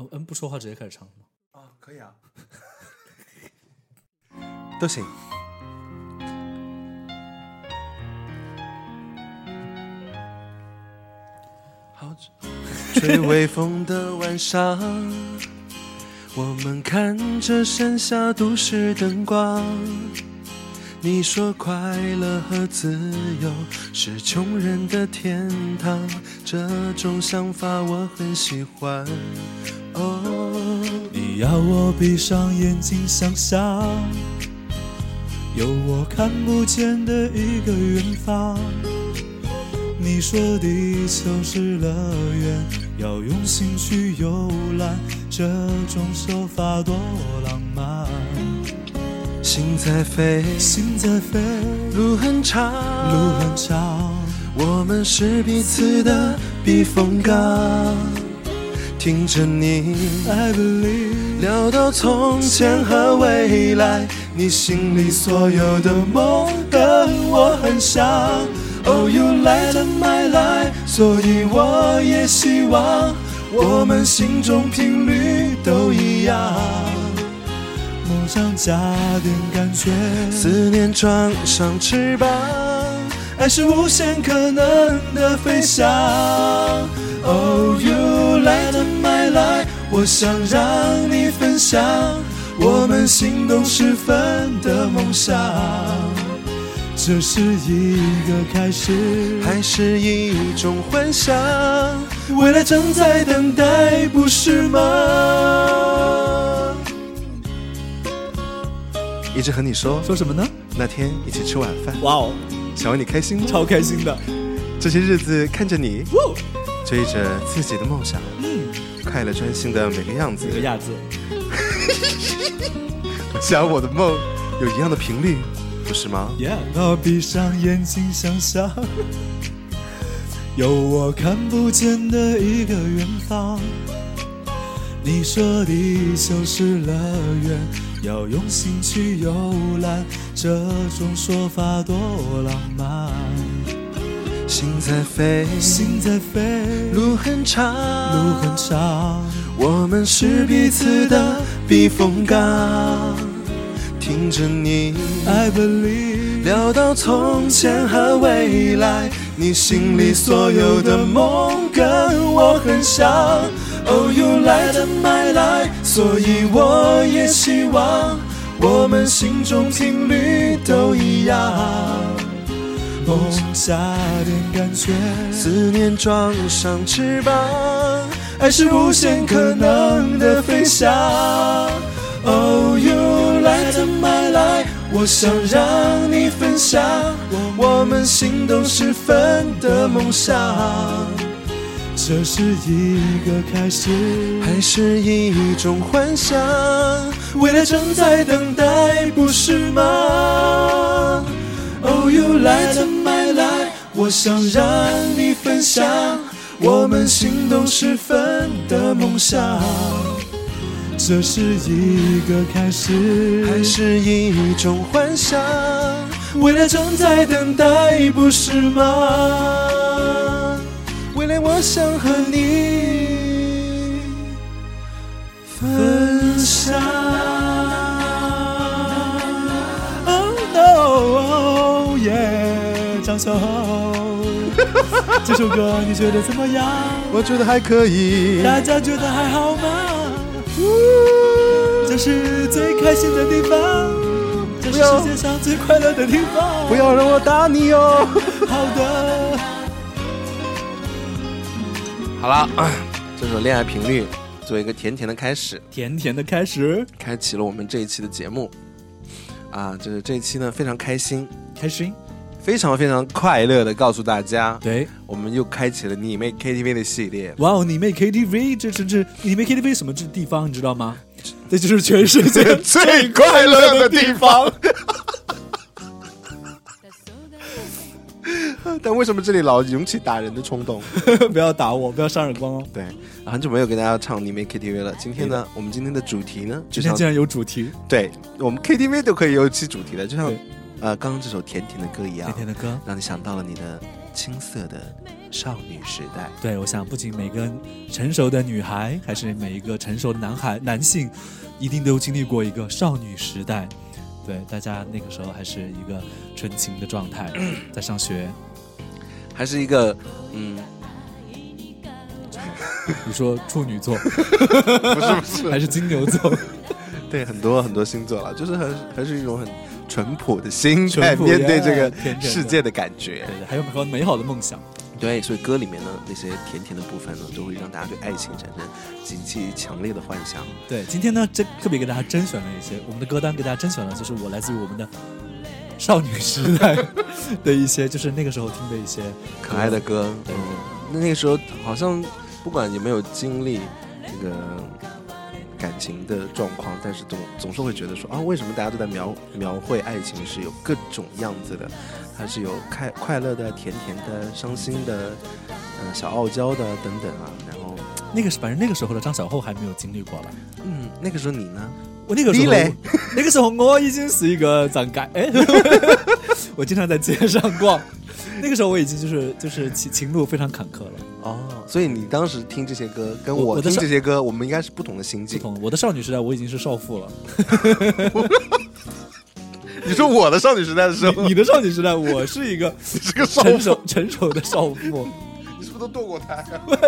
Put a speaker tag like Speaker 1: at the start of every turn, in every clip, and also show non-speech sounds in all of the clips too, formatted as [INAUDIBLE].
Speaker 1: 嗯嗯，不说话直接开始唱吗？
Speaker 2: 啊，可以啊，[LAUGHS] 都行。好，[LAUGHS] 吹微风的晚上，我们看着剩下都市灯光。你说快乐和自由是穷人的天堂，这种想法我很喜欢。哦，
Speaker 3: 你要我闭上眼睛想象，有我看不见的一个远方。你说地球是乐园，要用心去游览，这种说法多浪漫。
Speaker 2: 心在飞，
Speaker 3: 心在飞，
Speaker 2: 路很长，
Speaker 3: 路很长，
Speaker 2: 我们是彼此的避风港。听着你
Speaker 3: I believe
Speaker 2: 聊到从前和未来，你心里所有的梦跟我很像。Oh, you light up my life，所以我也希望我们心中频率都一样。
Speaker 3: 梦想加点感觉，
Speaker 2: 思念装上翅膀，
Speaker 3: 爱是无限可能的飞翔。
Speaker 2: Oh, you light up my life，我想让你分享我们心动时分的梦想。
Speaker 3: 这是一个开始，
Speaker 2: 还是一种幻想，
Speaker 3: 未来正在等待，不是吗？
Speaker 2: 一直和你说，
Speaker 3: 说什么呢？
Speaker 2: 那天一起吃晚饭，
Speaker 3: 哇哦，
Speaker 2: 想问你开心吗？
Speaker 3: 超开心的！
Speaker 2: 这些日子看着你
Speaker 3: 哇，
Speaker 2: 追着自己的梦想，
Speaker 3: 嗯，
Speaker 2: 快乐专心的每个样子
Speaker 3: 每，个亚子，
Speaker 2: 我 [LAUGHS] 想我的梦有一样的频率，不是吗
Speaker 3: ？Yeah，我闭上眼睛想象，有我看不见的一个远方。你说地球是乐园，要用心去游览，这种说法多浪漫。
Speaker 2: 心在飞，
Speaker 3: 心在飞，
Speaker 2: 路很长，
Speaker 3: 路很，长，
Speaker 2: 我们是彼此的避风港。听着你
Speaker 3: I believe
Speaker 2: 聊到从前和未来，你心里所有的梦跟我很像。Oh, you light up my life，所以我也希望我们心中频率都一样。
Speaker 3: 梦加点感觉，
Speaker 2: 思念装上翅膀，
Speaker 3: 爱是无限可能的飞翔。
Speaker 2: Oh, you light up my life，我想让你分享我们心动时分的梦想。
Speaker 3: 这是一个开始，
Speaker 2: 还是一种幻想，
Speaker 3: 未来正在等待，不是吗
Speaker 2: ？Oh, you light up my life，我想让你分享我们心动时分的梦想。
Speaker 3: 这是一个开始，
Speaker 2: 还是一种幻想，
Speaker 3: 未来正在等待，不是吗？
Speaker 2: 未来我想和你分享。
Speaker 3: 小厚，[LAUGHS] 这首歌你觉得怎么样？
Speaker 2: 我觉得还可以。
Speaker 3: 大家觉得还好吗？这是最开心的地方，这是世界上最快乐的地方。
Speaker 2: 不要让我打你哦。[LAUGHS]
Speaker 3: 好的，
Speaker 2: 好了，啊这首《恋爱频率》作为一个甜甜的开始，
Speaker 3: 甜甜的开始，
Speaker 2: 开启了我们这一期的节目。啊，就是这一期呢非常开心，
Speaker 3: 开心。
Speaker 2: 非常非常快乐的告诉大家，
Speaker 3: 对，
Speaker 2: 我们又开启了你妹 KTV 的系列。
Speaker 3: 哇哦，你妹 KTV，这这这，你妹 KTV 什么这地方你知道吗？这就是全世界 [LAUGHS]
Speaker 2: 最快乐的地方。[LAUGHS] 但为什么这里老涌起打人的冲动？[LAUGHS]
Speaker 3: 不要打我，不要扇耳光哦。
Speaker 2: 对，很久没有跟大家唱你妹 KTV 了。今天呢，我们今天的主题呢，就像
Speaker 3: 今天竟然有主题，
Speaker 2: 对我们 KTV 都可以有一期主题的，就像
Speaker 3: 对
Speaker 2: 呃刚刚这首甜甜的歌一样
Speaker 3: 甜，甜的歌，
Speaker 2: 让你想到了你的青涩的少女时代。
Speaker 3: 对，我想不仅每个成熟的女孩，还是每一个成熟的男孩、男性，一定都经历过一个少女时代。对，大家那个时候还是一个纯情的状态，在上学。[CLEARS THROAT]
Speaker 2: 还是一个嗯，[LAUGHS]
Speaker 3: 你说处女座，[LAUGHS]
Speaker 2: 不是不是，
Speaker 3: 还是金牛座？[LAUGHS]
Speaker 2: 对，很多很多星座了，就是还是还是一种很淳朴的心态
Speaker 3: 淳朴
Speaker 2: 面对这个世界的感觉。
Speaker 3: 对对，还有很多美好的梦想。
Speaker 2: 对，所以歌里面呢那些甜甜的部分呢，都会让大家对爱情产生极其强烈的幻想。
Speaker 3: 对，今天呢，真特别给大家甄选了一些我们的歌单，给大家甄选了，就是我来自于我们的少女时代的一些，就是那个时候听的一些
Speaker 2: 可爱的歌，
Speaker 3: 对
Speaker 2: 嗯，那那个时候好像不管有没有经历这个感情的状况，但是总总是会觉得说啊，为什么大家都在描描绘爱情是有各种样子的，它是有快快乐的、甜甜的、伤心的，嗯、小傲娇的等等啊。然后，
Speaker 3: 那个是，反正那个时候的张小厚还没有经历过了。
Speaker 2: 嗯，那个时候你呢？
Speaker 3: 我那个时候 [LAUGHS] 那个时候我已经是一个长街，哎，[LAUGHS] 我经常在街上逛。那个时候我已经就是就是情情路非常坎坷了。
Speaker 2: 哦，所以你当时听这些歌，跟我听这些歌，我们应该是不同的心境。
Speaker 3: 不同，我的少女时代我已经是少妇了，[LAUGHS]
Speaker 2: 你说我的少女时代的时候，
Speaker 3: 你的少女时代我是一个 [LAUGHS]
Speaker 2: 你是个，
Speaker 3: 成熟成熟的少妇。[LAUGHS]
Speaker 2: 你是不是都堕过胎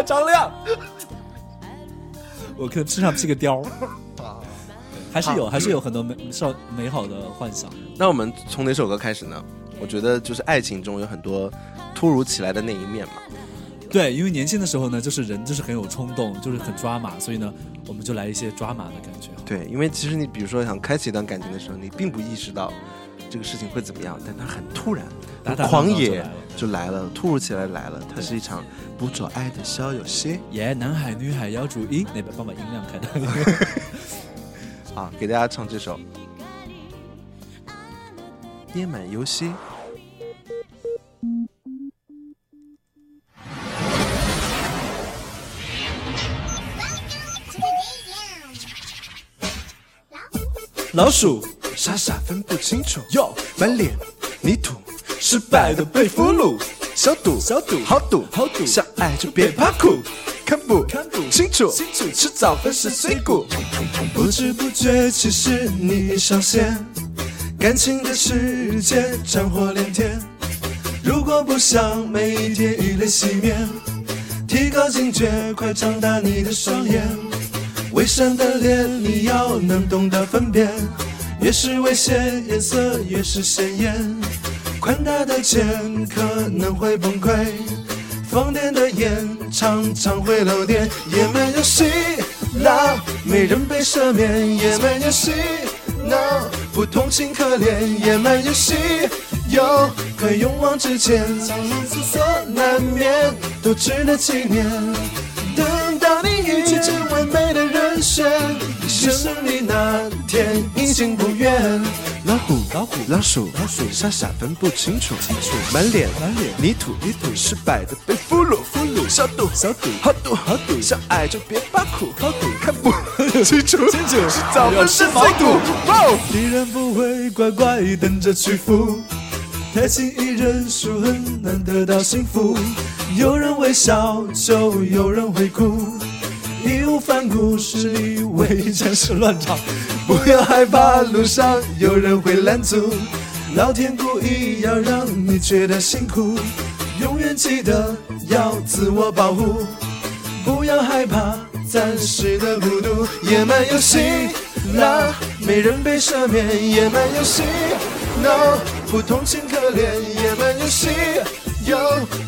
Speaker 3: 张亮，我可能身上披个貂儿，
Speaker 2: 啊？
Speaker 3: 还是有还是有很多美少美好的幻想。
Speaker 2: 那我们从哪首歌开始呢？我觉得就是爱情中有很多突如其来的那一面嘛。
Speaker 3: 对，因为年轻的时候呢，就是人就是很有冲动，就是很抓马，所以呢，我们就来一些抓马的感觉。
Speaker 2: 对，因为其实你比如说想开启一段感情的时候，你并不意识到这个事情会怎么样，但它很突然，
Speaker 3: 打打
Speaker 2: 狂野
Speaker 3: 就来了
Speaker 2: 突如其来来了。它是一场捕捉爱的小游戏
Speaker 3: 耶男孩女孩要注意，那边帮把音量开大。[LAUGHS]
Speaker 2: 好！给大家唱这首《夜满游戏》。
Speaker 3: 老鼠。
Speaker 2: 傻傻分不清楚，
Speaker 3: 哟，
Speaker 2: 满脸泥土，
Speaker 3: 失败的被俘虏，
Speaker 2: 小赌。
Speaker 3: 小赌。
Speaker 2: 好赌。
Speaker 3: 好赌。
Speaker 2: 想爱就别怕苦，看不。
Speaker 3: 看不
Speaker 2: 清楚。
Speaker 3: 清楚。
Speaker 2: 吃早饭是碎骨。
Speaker 3: 不知不觉，其实你上线，
Speaker 2: 感情的世界战火连天，
Speaker 3: 如果不想每一天以泪洗面，
Speaker 2: 提高警觉，快张大你的双眼。伪善的脸，你要能懂得分辨，越是危险，颜色越是鲜艳。宽大的肩可能会崩溃，放电的眼常常会漏电。也没有戏闹，没人被赦免，也没有戏闹，不同情可怜，也没有戏有快勇往直前，苍狼思索难免，都值得纪念。等到你遇见的人选，你生日那天已经不远。老虎，
Speaker 3: 老虎
Speaker 2: 老鼠，
Speaker 3: 老鼠
Speaker 2: 傻傻分不清楚，满脸
Speaker 3: 满脸
Speaker 2: 泥土，泥土失败的被俘虏，俘虏小赌，
Speaker 3: 小赌
Speaker 2: 好赌，好赌，想爱就别怕苦，好赌看不 [LAUGHS] 清楚，清楚是早分是碎骨。哇哦
Speaker 3: 敌人不会乖乖等着屈服，太轻易认输很难得到幸福。有人微笑，就有人会哭，义无反顾，实力为战士乱唱。
Speaker 2: 不要害怕，路上有人会拦阻，老天故意要让你觉得辛苦，永远记得要自我保护，不要害怕暂时的孤独，野蛮游戏啦，没人被赦免，野蛮游戏，no，不同情可怜，野蛮游戏。有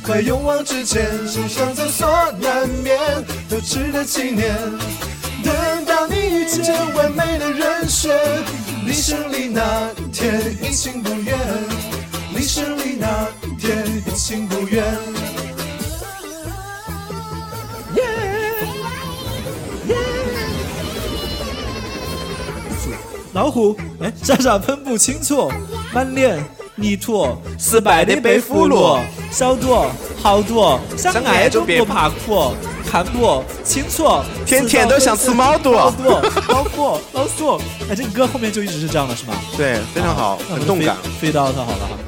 Speaker 2: 快勇往直前，受伤在所难免，都值得纪念。等到你遇见完美的人选，离胜利那天已经不远，离胜利那天已经不远。
Speaker 3: 老虎，哎，傻傻分不清楚，满脸泥土，失败的被俘虏，小赌好赌，想爱就不怕苦，看不清楚，
Speaker 2: 天天都想吃毛肚
Speaker 3: 老虎，老虎，老鼠，哎，这个歌后面就一直是这样的，是吗？
Speaker 2: 对，非常好，很动感。
Speaker 3: 飞到它好了哈。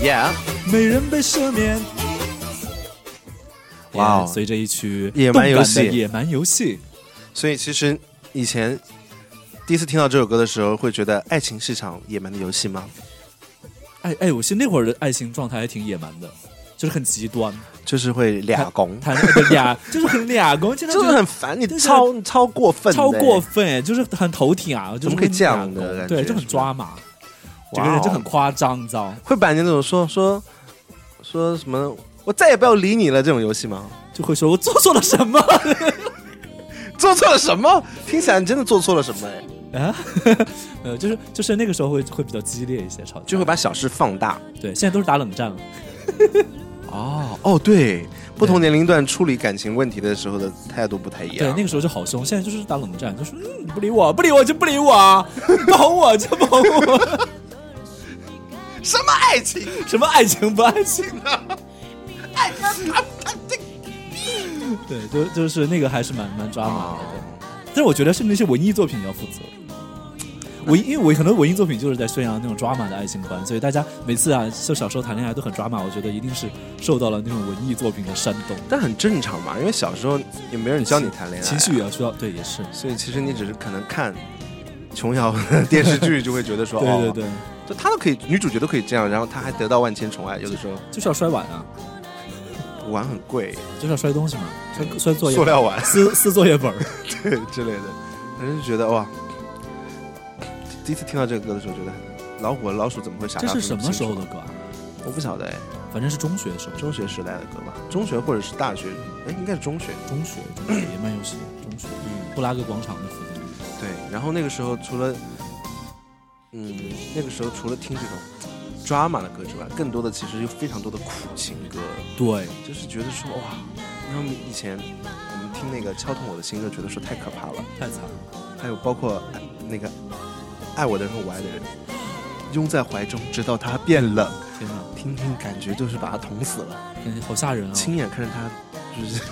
Speaker 2: Yeah，
Speaker 3: 美人被赦免。
Speaker 2: 哇哦
Speaker 3: 也随着一曲
Speaker 2: 野蛮游戏
Speaker 3: 野蛮游戏，
Speaker 2: 所以其实以前第一次听到这首歌的时候，会觉得爱情是场野蛮的游戏吗？
Speaker 3: 哎哎，我是那会儿的爱情状态还挺野蛮的，就是很极端，
Speaker 2: 就是会俩攻，
Speaker 3: 谈对俩 [LAUGHS] 就是很俩攻，真的
Speaker 2: 就是很烦，你
Speaker 3: 就是
Speaker 2: 超超过分，
Speaker 3: 超过分，哎就是很头挺啊，就是
Speaker 2: 怎么可以这样的
Speaker 3: 对，就很抓马，整个人就很夸张，你知道，
Speaker 2: 会把你那种说说说什么，我再也不要理你了这种游戏吗？
Speaker 3: 就会说我做错了什么 [LAUGHS]
Speaker 2: 做错了什么？听起来你真的做错了什么？哎，
Speaker 3: 啊？[LAUGHS] 呃，就是就是那个时候会会比较激烈一些吵架，
Speaker 2: 就会把小事放大。
Speaker 3: 对，现在都是打冷战了。
Speaker 2: 哦 [LAUGHS] 哦，对，不同年龄段处理感情问题的时候的态度不太一样。
Speaker 3: 对，那个时候就好凶，现在就是打冷战，就是嗯，你不理我，不理我就不理我，你不哄我就不哄我，[LAUGHS]
Speaker 2: 什么爱情？
Speaker 3: 什么爱情不爱情的？对，就就是那个还是蛮蛮抓马的，对。但是我觉得是那些文艺作品要负责。文艺，因为我很多文艺作品就是在宣扬那种抓马的爱情观，所以大家每次啊，就小时候谈恋爱都很抓马，我觉得一定是受到了那种文艺作品的煽动，
Speaker 2: 但很正常嘛，因为小时候也没人教你谈恋爱，
Speaker 3: 情绪也要需要，对，也是，
Speaker 2: 所以其实你只是可能看琼瑶的电视剧，就会觉得说，
Speaker 3: 对 [LAUGHS] 对
Speaker 2: 哦，
Speaker 3: 对，
Speaker 2: 就她都可以，女主角都可以这样，然后她还得到万千宠爱，有的时候。
Speaker 3: 就是要摔碗啊，
Speaker 2: 碗很贵，
Speaker 3: 就是要摔东西嘛，摔摔作业
Speaker 2: 塑料碗
Speaker 3: 撕撕作业本儿。[LAUGHS]
Speaker 2: 对之类的，反正就觉得哇，第一次听到这个歌的时候，觉得老虎和老鼠怎么会傻
Speaker 3: 这是什么时候的歌啊？
Speaker 2: 我不晓得哎，
Speaker 3: 反正是中学的时候，
Speaker 2: 中学时代的歌吧，中学或者是大学，哎，应该是中学。
Speaker 3: 中学中学野蛮有戏，中学
Speaker 2: 嗯，
Speaker 3: 布拉格广场的附近。
Speaker 2: 对。然后那个时候除了，嗯，那个时候除了听这种 drama 的歌之外，更多的其实有非常多的苦情歌，
Speaker 3: 对，
Speaker 2: 就是觉得说哇，然后以前我们听那个敲痛我的心，就觉得说太可怕了。
Speaker 3: 太惨了。
Speaker 2: 还有包括那个爱我的人和我爱的人，拥在怀中，直到他变冷。
Speaker 3: 天哪，
Speaker 2: 听听感觉就是把他捅死了，
Speaker 3: 感觉好吓人啊！
Speaker 2: 亲眼看着他就是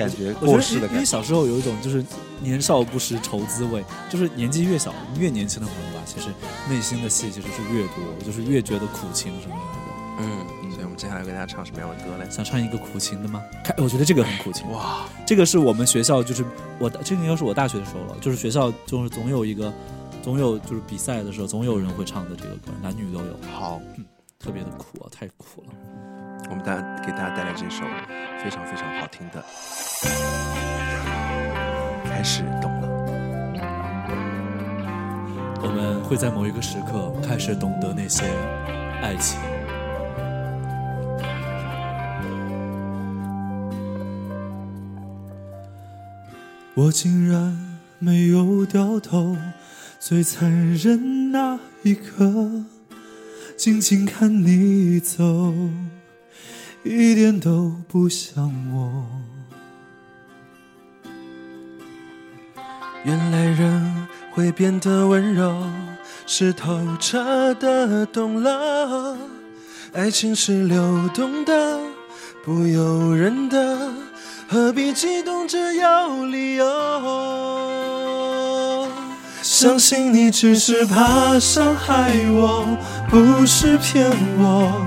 Speaker 2: 感觉
Speaker 3: 我觉得因为
Speaker 2: 过世的感觉。
Speaker 3: 小时候有一种就是年少不识愁滋味，就是年纪越小越年轻的朋友吧，其实内心的戏其实是越多，就是越觉得苦情什么什么的。
Speaker 2: 嗯，所以我们接下来给大家唱什么样的歌嘞？
Speaker 3: 想唱一个苦情的吗？看，我觉得这个很苦情。
Speaker 2: 哇，
Speaker 3: 这个是我们学校，就是我这个应该是我大学的时候了，就是学校就是总有一个，总有就是比赛的时候，总有人会唱的这个歌，男女都有，
Speaker 2: 好，
Speaker 3: 特别的苦啊，太苦了。
Speaker 2: 我们大给大家带来这首非常非常好听的，开始懂了。
Speaker 3: 我们会在某一个时刻开始懂得那些爱情。我竟然没有掉头，最残忍那一刻，静静看你走，一点都不像我。
Speaker 2: 原来人会变得温柔，是透彻的懂了。爱情是流动的，不由人的，何必激动只有理由？相信你只是怕伤害我，不是骗我。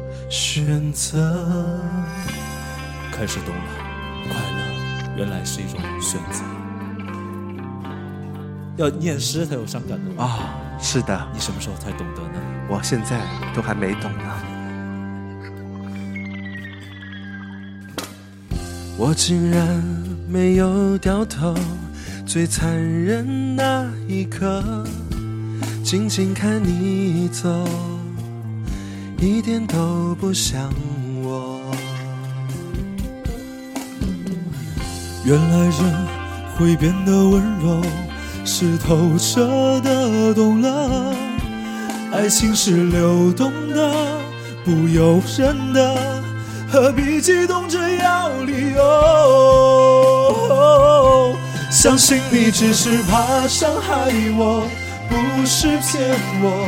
Speaker 2: 选择。
Speaker 3: 开始懂了，快乐原来是一种选择。要念诗才有伤感的啊！
Speaker 2: 啊、是的，
Speaker 3: 你什么时候才懂得呢？
Speaker 2: 我现在都还没懂呢。我竟然没有掉头，最残忍那一刻，静静看你走，一点都不像我。
Speaker 3: 原来人会变得温柔，是透彻的懂了。爱情是流动的，不由人的，何必激动着要理由？相信你只是怕伤害我，不是骗我。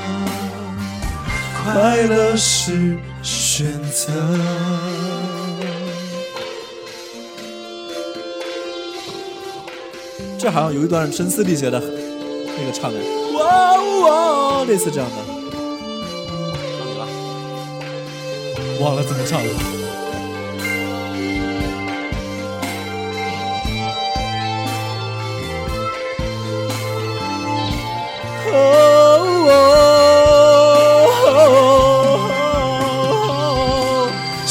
Speaker 3: 快乐是选择。这好像有一段声嘶力竭的那个唱的，哇哇，类似这样的。忘了怎么唱了。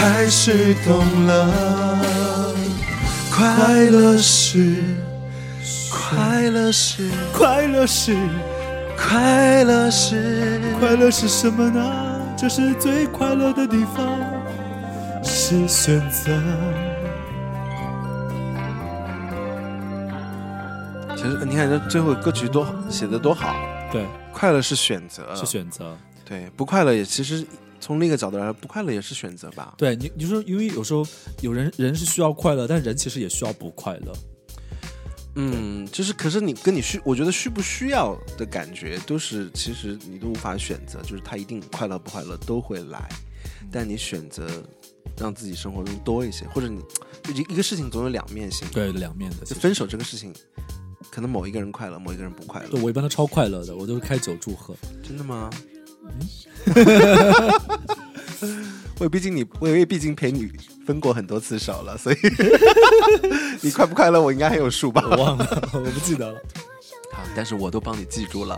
Speaker 3: 开始懂了，快乐是，快乐是，快乐是，快乐是，快乐是什么呢？这是最快乐的地方，是选择。
Speaker 2: 其实你看这最后歌曲多写的多好，
Speaker 3: 对，
Speaker 2: 快乐是选择，
Speaker 3: 是选择。
Speaker 2: 对，不快乐也其实从另一个角度来说，不快乐也是选择吧。
Speaker 3: 对你，你说，因为有时候有人人是需要快乐，但人其实也需要不快乐。
Speaker 2: 嗯，就是，可是你跟你需，我觉得需不需要的感觉，都是其实你都无法选择，就是他一定快乐不快乐都会来，但你选择让自己生活中多一些，或者你一一个事情总有两面性，
Speaker 3: 对，两面的。
Speaker 2: 就分手这个事情，可能某一个人快乐，某一个人不快乐。
Speaker 3: 对我一般都超快乐的，我都是开酒祝贺。
Speaker 2: 真的吗？[LAUGHS] 我毕竟你，我因为毕竟陪你分过很多次手了，所以 [LAUGHS] 你快不快乐，我应该还有数吧？
Speaker 3: 我忘了，我不记得了。
Speaker 2: 好，但是我都帮你记住了。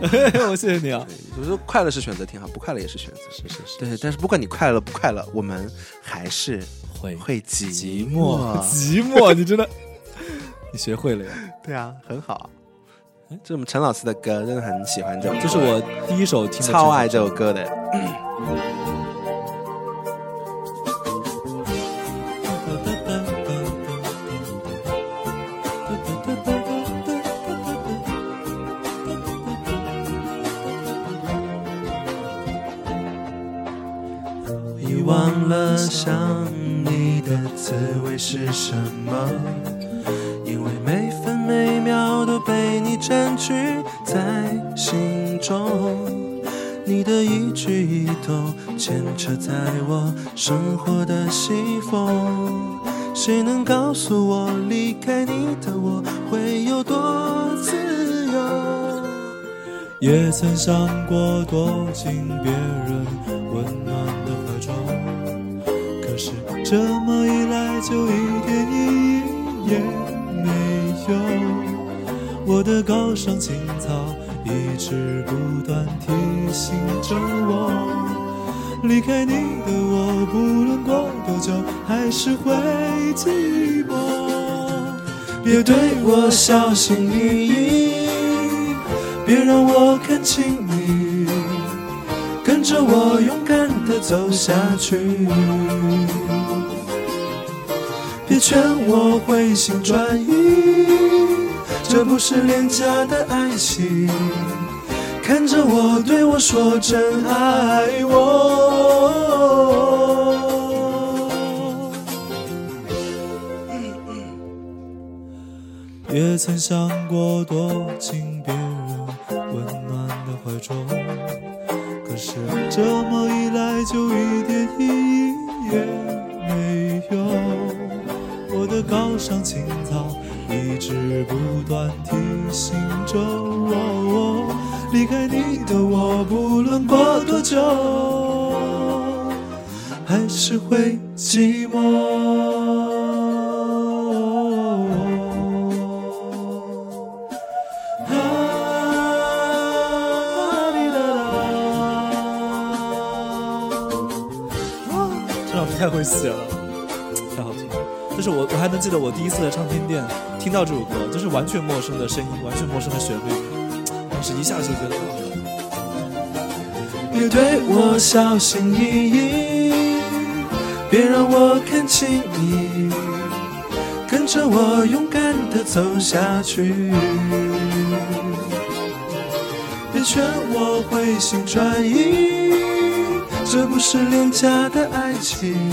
Speaker 3: 我 [LAUGHS] 谢谢你啊！
Speaker 2: 我说快乐是选择挺好，不快乐也是选择。
Speaker 3: 是是是。
Speaker 2: 对，但是不管你快乐不快乐，我们还是
Speaker 3: 会
Speaker 2: 会
Speaker 3: 寂
Speaker 2: 寞
Speaker 3: 寂寞。你真的，你学会了呀？
Speaker 2: 对啊，很好。这我们陈老师的歌，真的很喜欢这首，
Speaker 3: 这是我第一首听，
Speaker 2: 超爱这首歌的。牵扯在我生活的西风。谁能告诉我，离开你的我会有多自由？
Speaker 3: 也曾想过躲进别人温暖的怀中，可是这么一来就一点意义也没有。我的高尚情操一直不断提醒着我，离开你的我，不论过多久还是会寂寞。
Speaker 2: 别对我小心翼翼，别让我看清你，跟着我勇敢的走下去。别劝我回心转意。这不是廉价的爱情，看着我，对我说真爱我。
Speaker 3: 也曾想过躲进别人温暖的怀中，可是这么一来就一点意义也没有。我的高尚情操。一直不断提醒着我。离开你的我，不论过多久，还是会寂寞。这老师太会写了，太好听了。就是我，我还能记得我第一次在唱片店听到这首歌，就是完全陌生的声音，完全陌生的旋律，时一下就觉得，
Speaker 2: 别对我小心翼翼，别让我看清你，跟着我勇敢的走下去。别劝我回心转意，这不是廉价的爱情。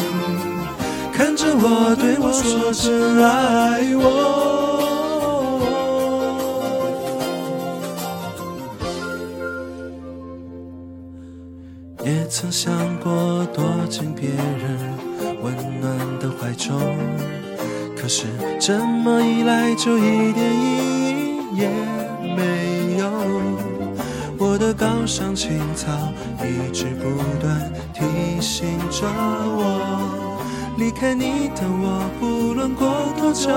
Speaker 2: 看着我，对我说真爱我。进别人温暖的怀中，可是这么一来就一点意义也没有。我的高尚情操一直不断提醒着我，离开你的我，不论过多久，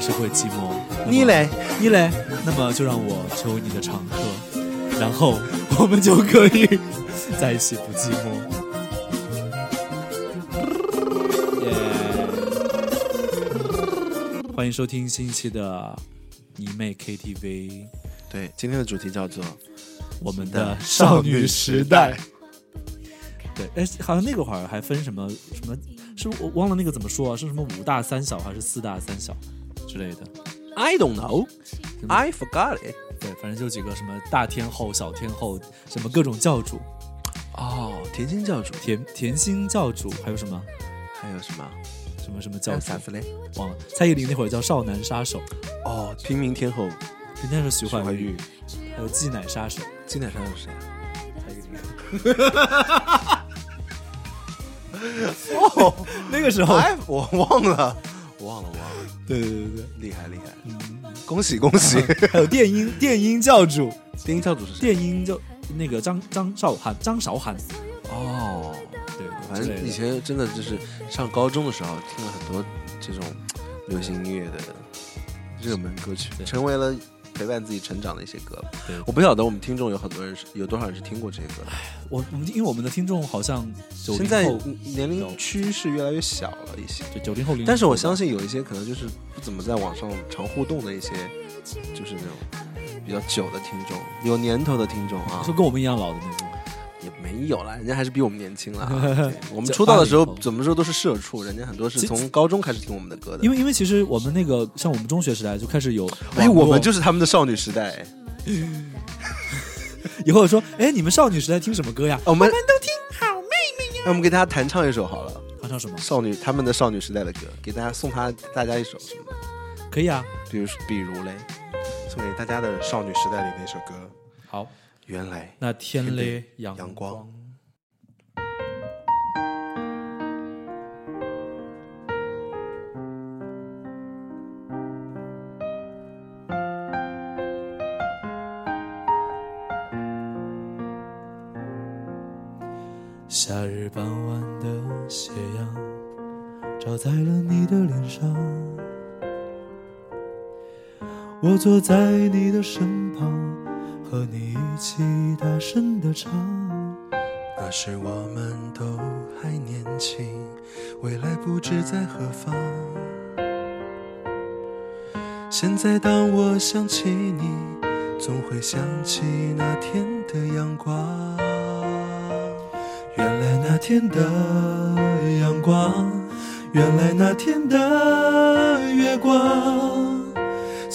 Speaker 2: 还是会寂寞。
Speaker 3: 你？
Speaker 2: 嘞？
Speaker 3: 你嘞？那么就让我成为你的常客，然后我们就可以在一起不寂寞。耶！欢迎收听新一期的迷妹 KTV，
Speaker 2: 对，今天的主题叫做
Speaker 3: 我们的少女时代。对，哎，好像那个会儿还分什么什么，是我忘了那个怎么说啊？是什么五大三小还是四大三小之类的
Speaker 2: ？I don't know, I forgot it。
Speaker 3: 对，反正就几个什么大天后、小天后，什么各种教主，
Speaker 2: 哦，甜心教主，
Speaker 3: 甜甜心教主，还有什么
Speaker 2: 还有什么？
Speaker 3: 什么什么
Speaker 2: 还
Speaker 3: 教主
Speaker 2: 有啥子嘞？
Speaker 3: 忘了。蔡依林那会儿叫少男杀手，
Speaker 2: 哦，平民天后
Speaker 3: 人家是徐怀钰，，还有妓奶杀手
Speaker 2: 季奶杀手是谁啊？
Speaker 3: 蔡依林。[LAUGHS]
Speaker 2: 哦，
Speaker 3: 那个时候，
Speaker 2: 哎，我忘了，我忘了，我忘了，
Speaker 3: 对对对对，
Speaker 2: 厉害厉害，
Speaker 3: 嗯，
Speaker 2: 恭喜恭喜！
Speaker 3: 还有电音 [LAUGHS] 电音教主，
Speaker 2: 电音教主是谁？
Speaker 3: 电音就那个张张韶涵，张韶涵，
Speaker 2: 哦，
Speaker 3: 对，
Speaker 2: 反正以前真的就是上高中的时候听了很多这种流行音乐的热门歌曲，成为了陪伴自己成长的一些歌。
Speaker 3: 对
Speaker 2: 我不晓得我们听众有很多人是有多少人是听过这些歌的。
Speaker 3: 我我们因为我们的听众好像九
Speaker 2: 现在年龄趋势越来越小了一些，
Speaker 3: 就九零后零，
Speaker 2: 但是我相信有一些可能就是不怎么在网上常互动的一些，就是那种比较久的听众，有年头的听众啊
Speaker 3: 就，跟我们一样老的那种。
Speaker 2: 也没有啦，人家还是比我们年轻啦。对 [LAUGHS] 我们出道的时候怎么说都是社畜，人家很多是从高中开始听我们的歌的。
Speaker 3: 因为因为其实我们那个像我们中学时代就开始有
Speaker 2: 哎，我们就是他们的少女时代。[LAUGHS]
Speaker 3: 以后说，哎，你们少女时代听什么歌呀？
Speaker 2: 我们都听好妹妹呀。那我们给大家弹唱一首好了，
Speaker 3: 弹唱什么？
Speaker 2: 少女他们的少女时代的歌，给大家送他大家一首什么，
Speaker 3: 可以啊。
Speaker 2: 比如比如嘞，送给大家的少女时代里那首歌。
Speaker 3: 好，
Speaker 2: 原来
Speaker 3: 那天嘞阳
Speaker 2: 阳光
Speaker 3: 夏日傍晚的斜阳，照在了你的脸上。我坐在你的身旁，和你一起大声的唱。
Speaker 2: 那时我们都还年轻，未来不知在何方。现在当我想起你，总会想起那天的阳光。原来那天的阳光，原来那天的月光，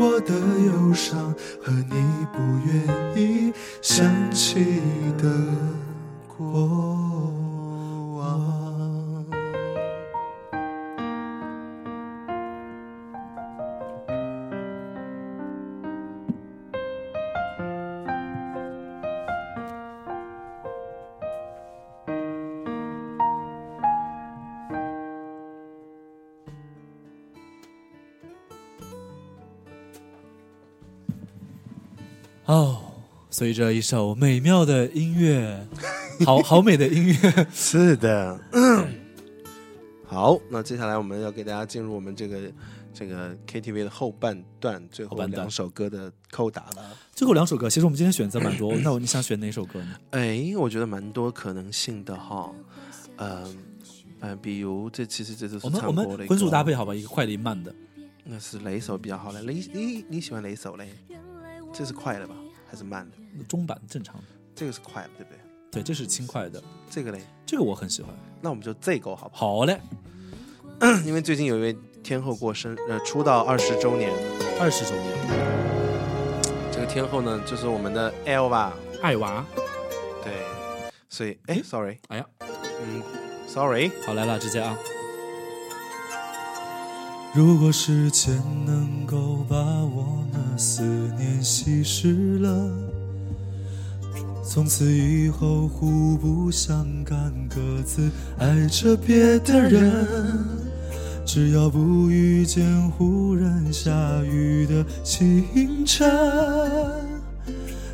Speaker 2: 我的忧伤和你不愿意想起的
Speaker 4: 随着一首美妙的音乐，[LAUGHS] 好好美的音乐，
Speaker 2: 是的，[COUGHS] 好，那接下来我们要给大家进入我们这个这个 KTV 的后半段，最后两首歌的扣打了。
Speaker 4: 最后两首歌，其实我们今天选择蛮多。[COUGHS] 那我你想选哪首歌呢？
Speaker 2: 哎，我觉得蛮多可能性的哈，嗯、呃，比如这其实这就是
Speaker 4: 我们我们荤素搭配好吧，一个快的，一个慢的。
Speaker 2: 那是哪一首比较好嘞？你你你喜欢哪一首嘞？这是快的吧，还是慢的？
Speaker 4: 中版正常。的，
Speaker 2: 这个是快的，对不对？
Speaker 4: 对，这是轻快的，
Speaker 2: 这个嘞，
Speaker 4: 这个我很喜欢。
Speaker 2: 那我们就这个好不好？
Speaker 4: 好嘞，[CLEARS THROAT]
Speaker 2: 因为最近有一位天后过生，呃，出道二十周年。
Speaker 4: 二十周年，
Speaker 2: 这个天后呢，就是我们的 Elva，
Speaker 4: 爱娃，
Speaker 2: 对，所以哎，sorry，
Speaker 4: 哎呀，
Speaker 2: 嗯，sorry，
Speaker 4: 好来了，直接啊，
Speaker 3: 如果时间能够把我那思念稀释了，从此以后互不相干，各自爱着别的人。只要不遇见忽然下雨的清晨，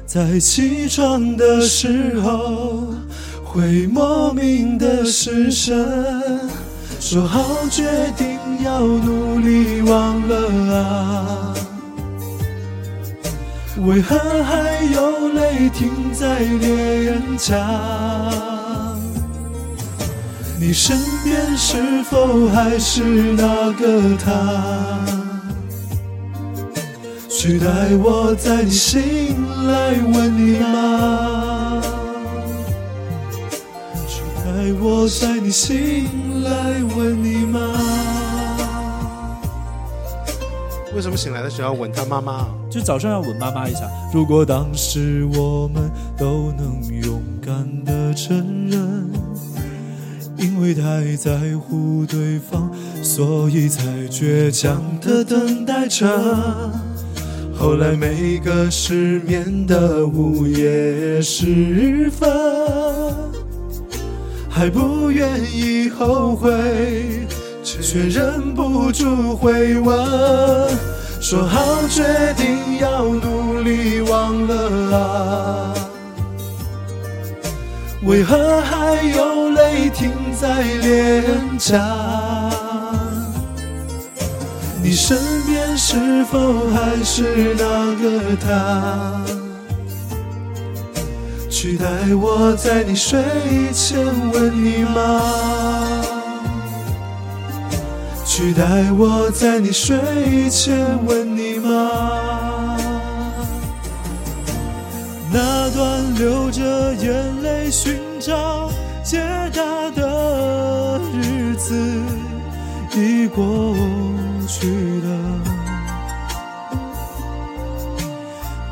Speaker 3: 在起床的时候会莫名的失神。说好决定要努力忘了啊，为何还有泪停在脸颊？你身边是否还是那个他？取代我在你心来问你吗？取代我在你心来问你吗？
Speaker 2: 为什么醒来的时候要吻他妈妈啊？
Speaker 4: 就早上要吻妈妈一下。
Speaker 3: 如果当时我们都能勇敢的承认，因为太在乎对方，所以才倔强的等待着。后来每个失眠的午夜时分，还不愿意后悔，却忍不住会问。说好决定要努力忘了啊，为何还有泪停在脸颊？你身边是否还是那个他？取代我在你睡前吻你吗？取代我在你睡前吻你吗？那段流着眼泪寻找解答的日子已过去了，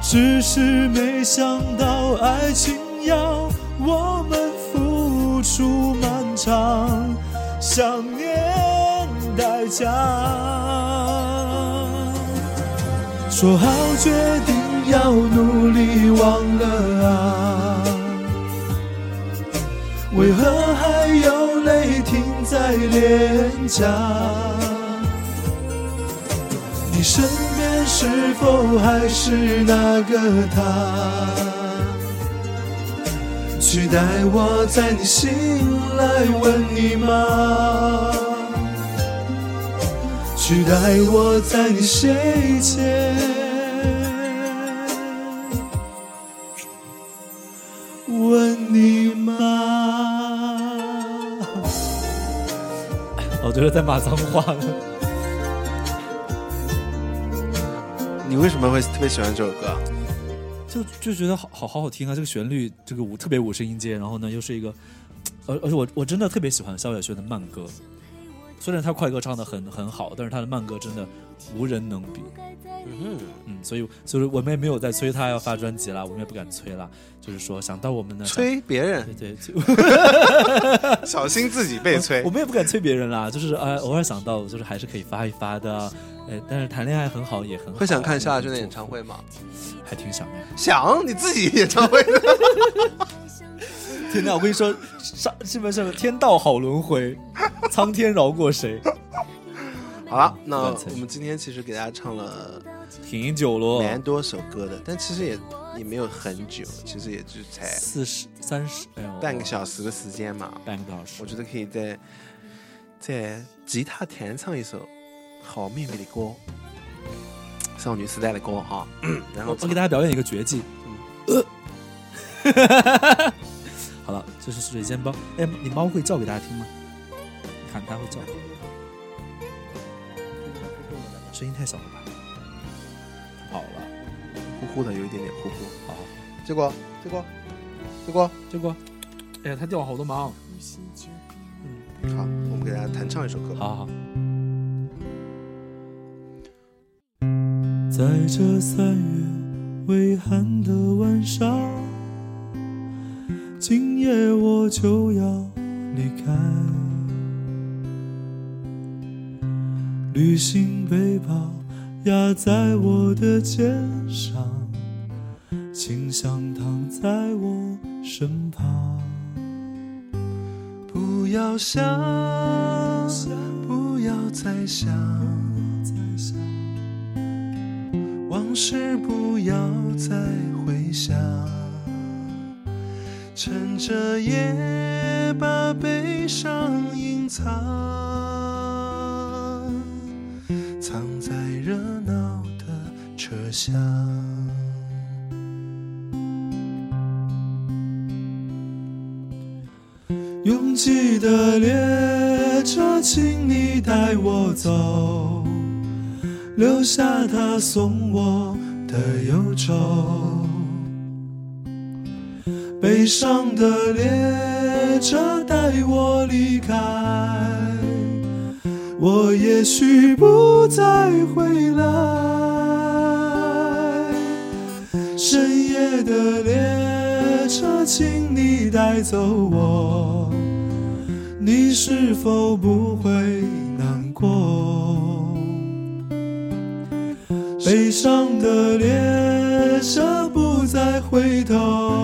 Speaker 3: 只是没想到爱情要我们付出漫长想念代价。
Speaker 1: 说好决定要努力忘了啊，为何还有泪停在脸颊？你身边是否还是那个他？取代我在你心来吻你吗？取代我在你睡前问你吗？我 [LAUGHS] 觉得在骂脏话呢。
Speaker 2: 你为什么会特别喜欢这首歌？
Speaker 1: 就就觉得好好好好听啊！这个旋律，这个五特别五声音阶，然后呢又是一个，而而且我我真的特别喜欢萧亚轩的慢歌，虽然他快歌唱的很很好，但是他的慢歌真的无人能比。
Speaker 2: 嗯
Speaker 1: 嗯，所以所以我们也没有在催他要发专辑了，我们也不敢催了。就是说想到我们的，
Speaker 2: 催别人，
Speaker 1: 对对，就 [LAUGHS]
Speaker 2: 小心自己被催
Speaker 1: 我。们也不敢催别人啦，就是呃，偶尔想到就是还是可以发一发的。哎，但是谈恋爱很好，也很好。
Speaker 2: 会想看萧亚轩的演唱会吗？
Speaker 1: 还挺想的。
Speaker 2: 想你自己演唱会。
Speaker 1: 天哪！我跟你说，上基本上天道好轮回，苍天饶过谁？
Speaker 2: 好了，[LAUGHS] 那我们今天其实给大家唱了
Speaker 1: 挺久了，
Speaker 2: 蛮多首歌的，但其实也也没有很久，其实也就才
Speaker 1: 四十三十，哎呦，
Speaker 2: 半个小时的时间嘛。
Speaker 1: 半个多小时
Speaker 2: 我。觉得可以再再吉他弹唱一首好妹妹的歌，少女时代的歌啊。[COUGHS] 然后
Speaker 1: 我我给大家表演一个绝技。
Speaker 2: 嗯 [LAUGHS]
Speaker 1: 好了，这是水煎包。哎，你猫会叫给大家听吗？你看它会叫，声音太小了吧？它跑了。
Speaker 2: 呼呼的有一点点呼呼。
Speaker 1: 好，
Speaker 2: 结果结果结果
Speaker 1: 结果，哎呀，它掉了好多毛。
Speaker 2: 好，我们给大家弹唱一首歌。
Speaker 1: 好好好。
Speaker 3: 在这三月微寒的晚上，今夜我就要离开。旅行背包压在我的肩上，清香躺在我身旁。
Speaker 2: 不要想，不要再想，
Speaker 3: 再想，
Speaker 2: 往事不要再回想。趁着夜把悲伤隐藏，藏在热闹的车厢。
Speaker 3: 拥挤的列车，请你带我走，留下他送我的忧愁。悲伤的列车带我离开，我也许不再回来。深夜的列车，请你带走我，你是否不会难过？悲伤的列车不再回头，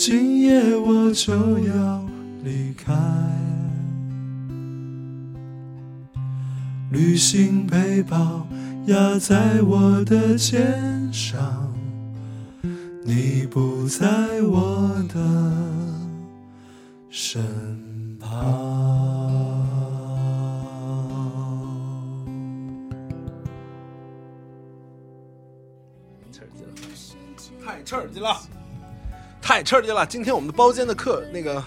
Speaker 3: 今夜我就要离开。旅行背包压在我的肩上，你不在我的身旁。
Speaker 2: 太刺激了，太刺激了！今天我们的包间的客，那个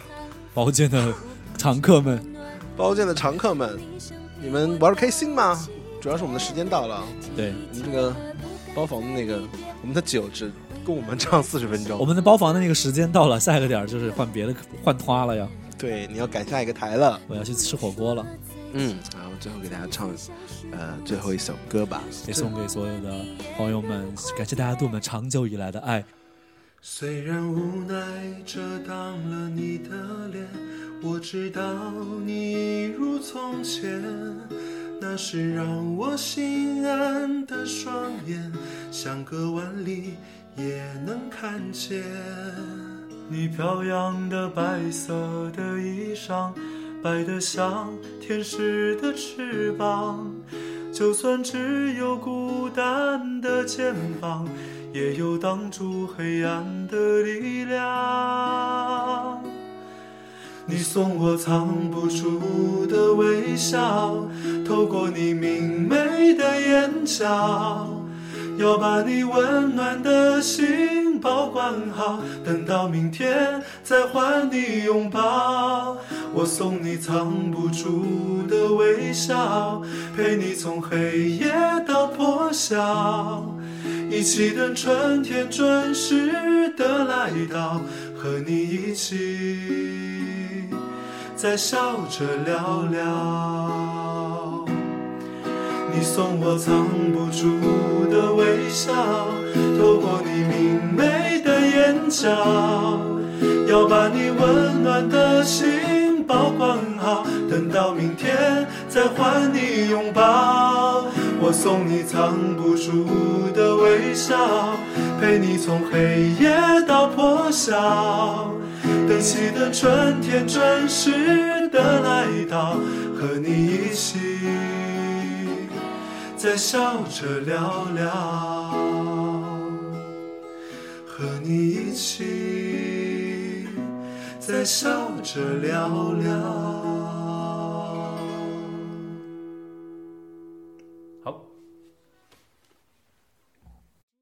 Speaker 1: 包间的常客们，
Speaker 2: 包间的常客们，你们玩的开心吗？主要是我们的时间到了，
Speaker 1: 对，
Speaker 2: 我们这个包房的那个，我们的酒只供我们唱四十分钟。
Speaker 5: 我们的包房的那个时间到了，下一个点儿就是换别的换花了呀。
Speaker 2: 对，你要赶下一个台了。
Speaker 5: 我要去吃火锅了。
Speaker 2: 嗯，然后最后给大家唱，呃，最后一首歌吧，
Speaker 5: 也送给所有的朋友们，感谢大家对我们长久以来的爱。
Speaker 3: 虽然无奈遮挡了你的脸，我知道你一如从前，那是让我心安的双眼，相隔万里也能看见你飘扬的白色的衣裳。白得像天使的翅膀，就算只有孤单的肩膀，也有挡住黑暗的力量。你送我藏不住的微笑，透过你明媚的眼角，要把你温暖的心保管好，等到明天再还你拥抱。我送你藏不住的微笑，陪你从黑夜到破晓，一起等春天准时的来到，和你一起再笑着聊聊。你送我藏不住的微笑，透过你明媚的眼角，要把你温暖的心。保管好，等到明天再还你拥抱。我送你藏不住的微笑，陪你从黑夜到破晓。等起的春天准时的来到，和你一起再笑着聊聊，和你一起。在笑着聊聊。